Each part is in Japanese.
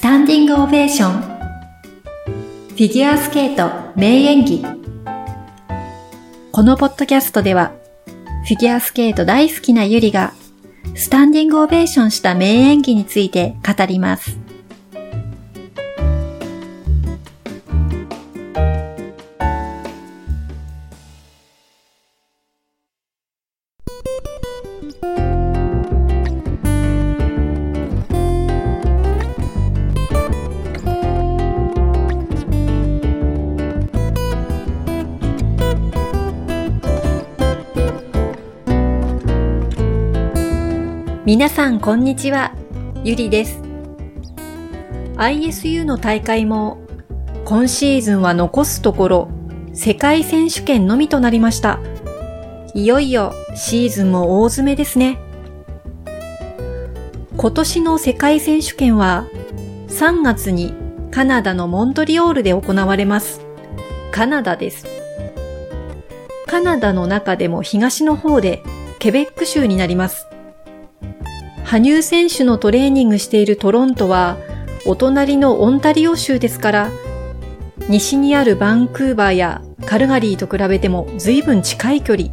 スタンディングオベーションフィギュアスケート名演技このポッドキャストではフィギュアスケート大好きなゆりがスタンディングオベーションした名演技について語ります。皆さんこんにちは、ゆりです。ISU の大会も今シーズンは残すところ世界選手権のみとなりました。いよいよシーズンも大詰めですね。今年の世界選手権は3月にカナダのモントリオールで行われます。カナダです。カナダの中でも東の方でケベック州になります。羽生選手のトレーニングしているトロントは、お隣のオンタリオ州ですから、西にあるバンクーバーやカルガリーと比べても随分近い距離。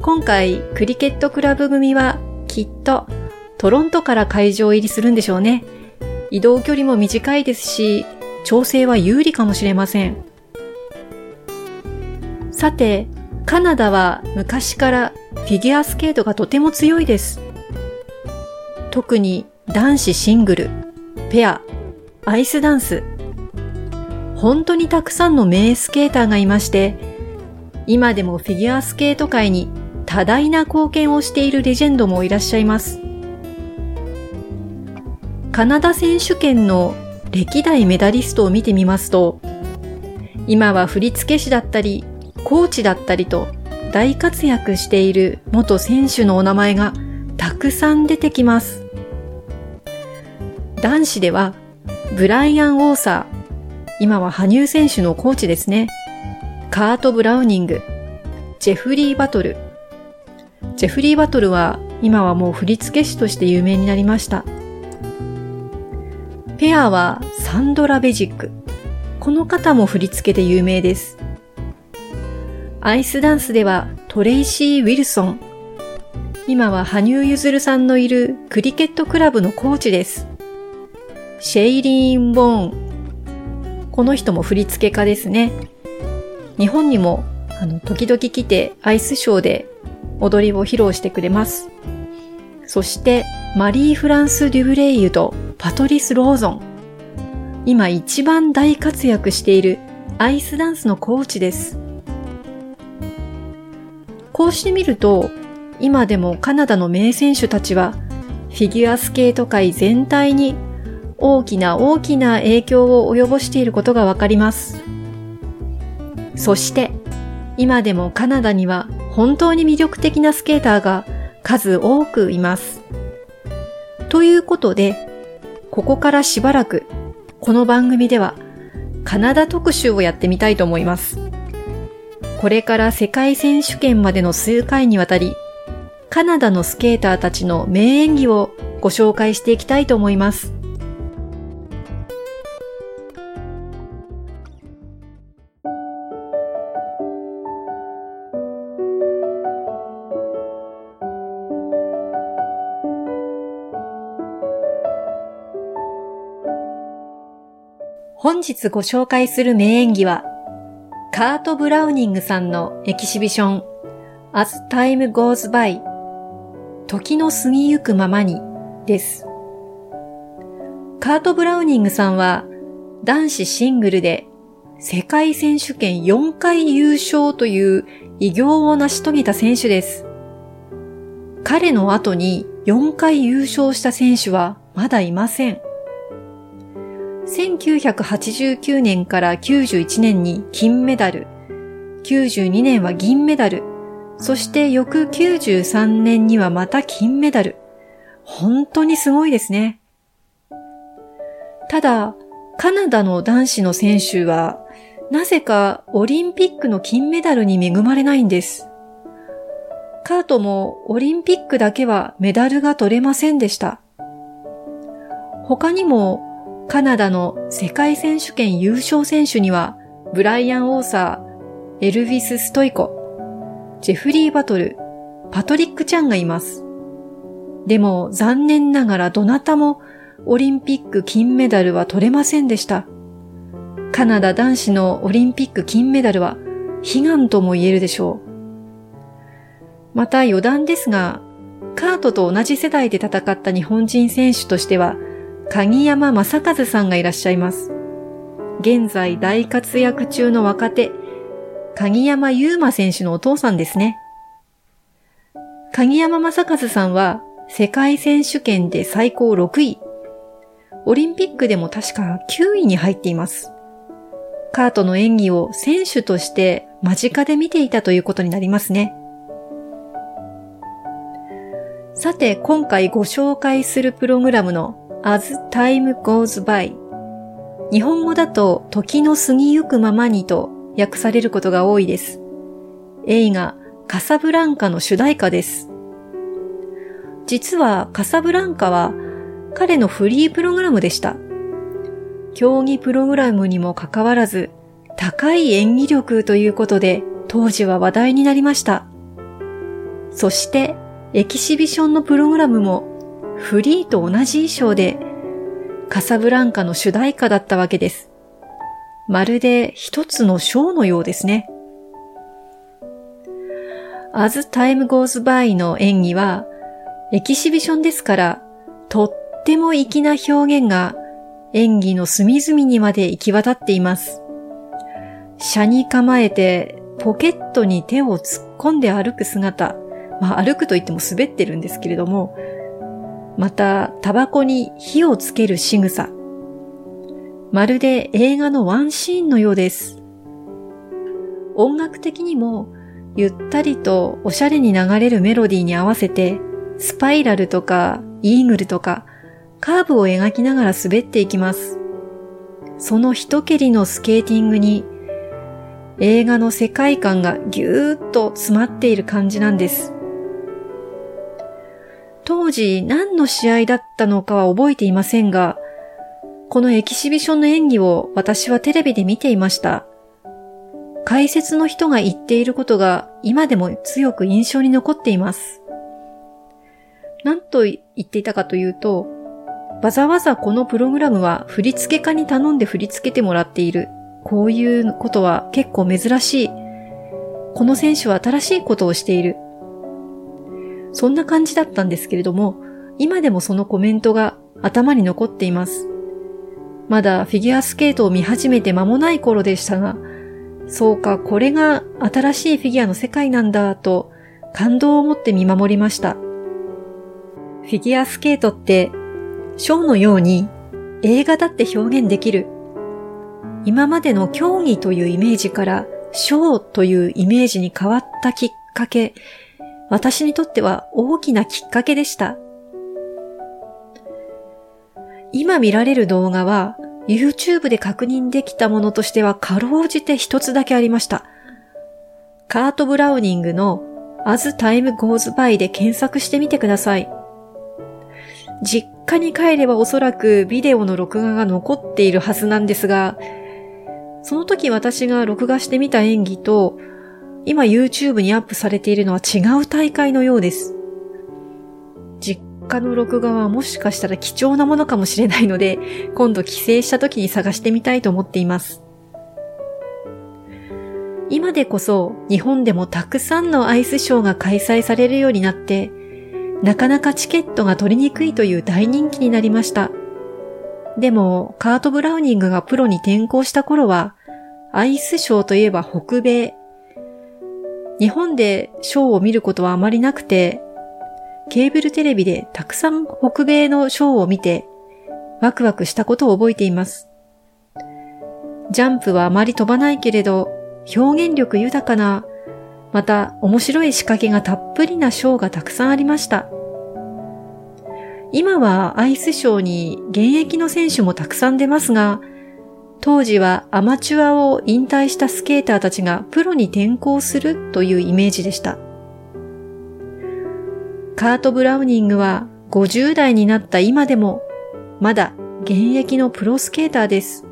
今回、クリケットクラブ組はきっとトロントから会場入りするんでしょうね。移動距離も短いですし、調整は有利かもしれません。さて、カナダは昔からフィギュアスケートがとても強いです。特に男子シングル、ペア、アイスダンス、本当にたくさんの名スケーターがいまして、今でもフィギュアスケート界に多大な貢献をしているレジェンドもいらっしゃいます。カナダ選手権の歴代メダリストを見てみますと、今は振付師だったり、コーチだったりと大活躍している元選手のお名前がたくさん出てきます。男子では、ブライアン・ウォーサー、今は羽生選手のコーチですね。カート・ブラウニング、ジェフリー・バトル。ジェフリー・バトルは今はもう振付師として有名になりました。ペアはサンドラ・ベジック。この方も振り付けで有名です。アイスダンスではトレイシー・ウィルソン。今は羽生結弦さんのいるクリケットクラブのコーチです。シェイリーン・ボーン。この人も振付家ですね。日本にも、あの、時々来てアイスショーで踊りを披露してくれます。そして、マリー・フランス・デュブレイユとパトリス・ローゾン。今一番大活躍しているアイスダンスのコーチです。こうしてみると、今でもカナダの名選手たちは、フィギュアスケート界全体に大きな大きな影響を及ぼしていることがわかります。そして、今でもカナダには本当に魅力的なスケーターが数多くいます。ということで、ここからしばらくこの番組ではカナダ特集をやってみたいと思います。これから世界選手権までの数回にわたり、カナダのスケーターたちの名演技をご紹介していきたいと思います。本日ご紹介する名演技は、カート・ブラウニングさんのエキシビション As Time Goes By 時の過ぎゆくままにです。カート・ブラウニングさんは男子シングルで世界選手権4回優勝という偉業を成し遂げた選手です。彼の後に4回優勝した選手はまだいません。1989年から91年に金メダル、92年は銀メダル、そして翌93年にはまた金メダル。本当にすごいですね。ただ、カナダの男子の選手は、なぜかオリンピックの金メダルに恵まれないんです。カートもオリンピックだけはメダルが取れませんでした。他にもカナダの世界選手権優勝選手には、ブライアン・オーサー、エルヴィス・ストイコ、ジェフリー・バトル、パトリック・チャンがいます。でも残念ながらどなたもオリンピック金メダルは取れませんでした。カナダ男子のオリンピック金メダルは悲願とも言えるでしょう。また余談ですが、カートと同じ世代で戦った日本人選手としては、鍵山正和さんがいらっしゃいます。現在大活躍中の若手、鍵山優馬選手のお父さんですね。鍵山正和さんは世界選手権で最高6位。オリンピックでも確か9位に入っています。カートの演技を選手として間近で見ていたということになりますね。さて、今回ご紹介するプログラムの As Time Goes By 日本語だと時の過ぎゆくままにと訳されることが多いです。映画カサブランカの主題歌です。実はカサブランカは彼のフリープログラムでした。競技プログラムにもかかわらず高い演技力ということで当時は話題になりました。そしてエキシビションのプログラムもフリーと同じ衣装でカサブランカの主題歌だったわけです。まるで一つのショーのようですね。As Time Goes By の演技はエキシビションですから、とっても粋な表現が演技の隅々にまで行き渡っています。車に構えてポケットに手を突っ込んで歩く姿。まあ歩くと言っても滑ってるんですけれども、またタバコに火をつける仕草。まるで映画のワンシーンのようです。音楽的にもゆったりとおしゃれに流れるメロディーに合わせてスパイラルとかイーグルとかカーブを描きながら滑っていきます。その一蹴りのスケーティングに映画の世界観がぎゅーっと詰まっている感じなんです。当時何の試合だったのかは覚えていませんが、このエキシビションの演技を私はテレビで見ていました。解説の人が言っていることが今でも強く印象に残っています。何と言っていたかというと、わざわざこのプログラムは振付家に頼んで振り付けてもらっている。こういうことは結構珍しい。この選手は新しいことをしている。そんな感じだったんですけれども、今でもそのコメントが頭に残っています。まだフィギュアスケートを見始めて間もない頃でしたが、そうか、これが新しいフィギュアの世界なんだと感動を持って見守りました。フィギュアスケートってショーのように映画だって表現できる。今までの競技というイメージからショーというイメージに変わったきっかけ、私にとっては大きなきっかけでした。今見られる動画は YouTube で確認できたものとしてはかろうじて一つだけありました。カート・ブラウニングの As Time Goes By で検索してみてください。実家に帰ればおそらくビデオの録画が残っているはずなんですが、その時私が録画してみた演技と、今 YouTube にアップされているのは違う大会のようです。実家の録画はもしかしたら貴重なものかもしれないので、今度帰省した時に探してみたいと思っています。今でこそ日本でもたくさんのアイスショーが開催されるようになって、なかなかチケットが取りにくいという大人気になりました。でも、カート・ブラウニングがプロに転向した頃は、アイスショーといえば北米。日本でショーを見ることはあまりなくて、ケーブルテレビでたくさん北米のショーを見て、ワクワクしたことを覚えています。ジャンプはあまり飛ばないけれど、表現力豊かなまた面白い仕掛けがたっぷりなショーがたくさんありました。今はアイスショーに現役の選手もたくさん出ますが、当時はアマチュアを引退したスケーターたちがプロに転向するというイメージでした。カート・ブラウニングは50代になった今でもまだ現役のプロスケーターです。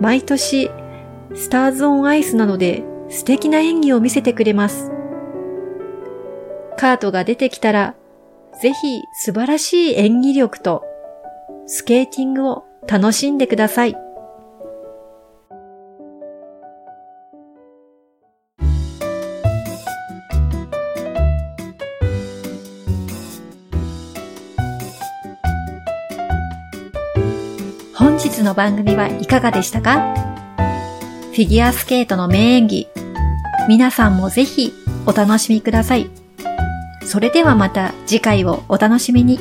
毎年、スターズオンアイスなので素敵な演技を見せてくれます。カートが出てきたら、ぜひ素晴らしい演技力とスケーティングを楽しんでください。の番組はいかがでしたか？フィギュアスケートの名演技、皆さんもぜひお楽しみください。それではまた次回をお楽しみに。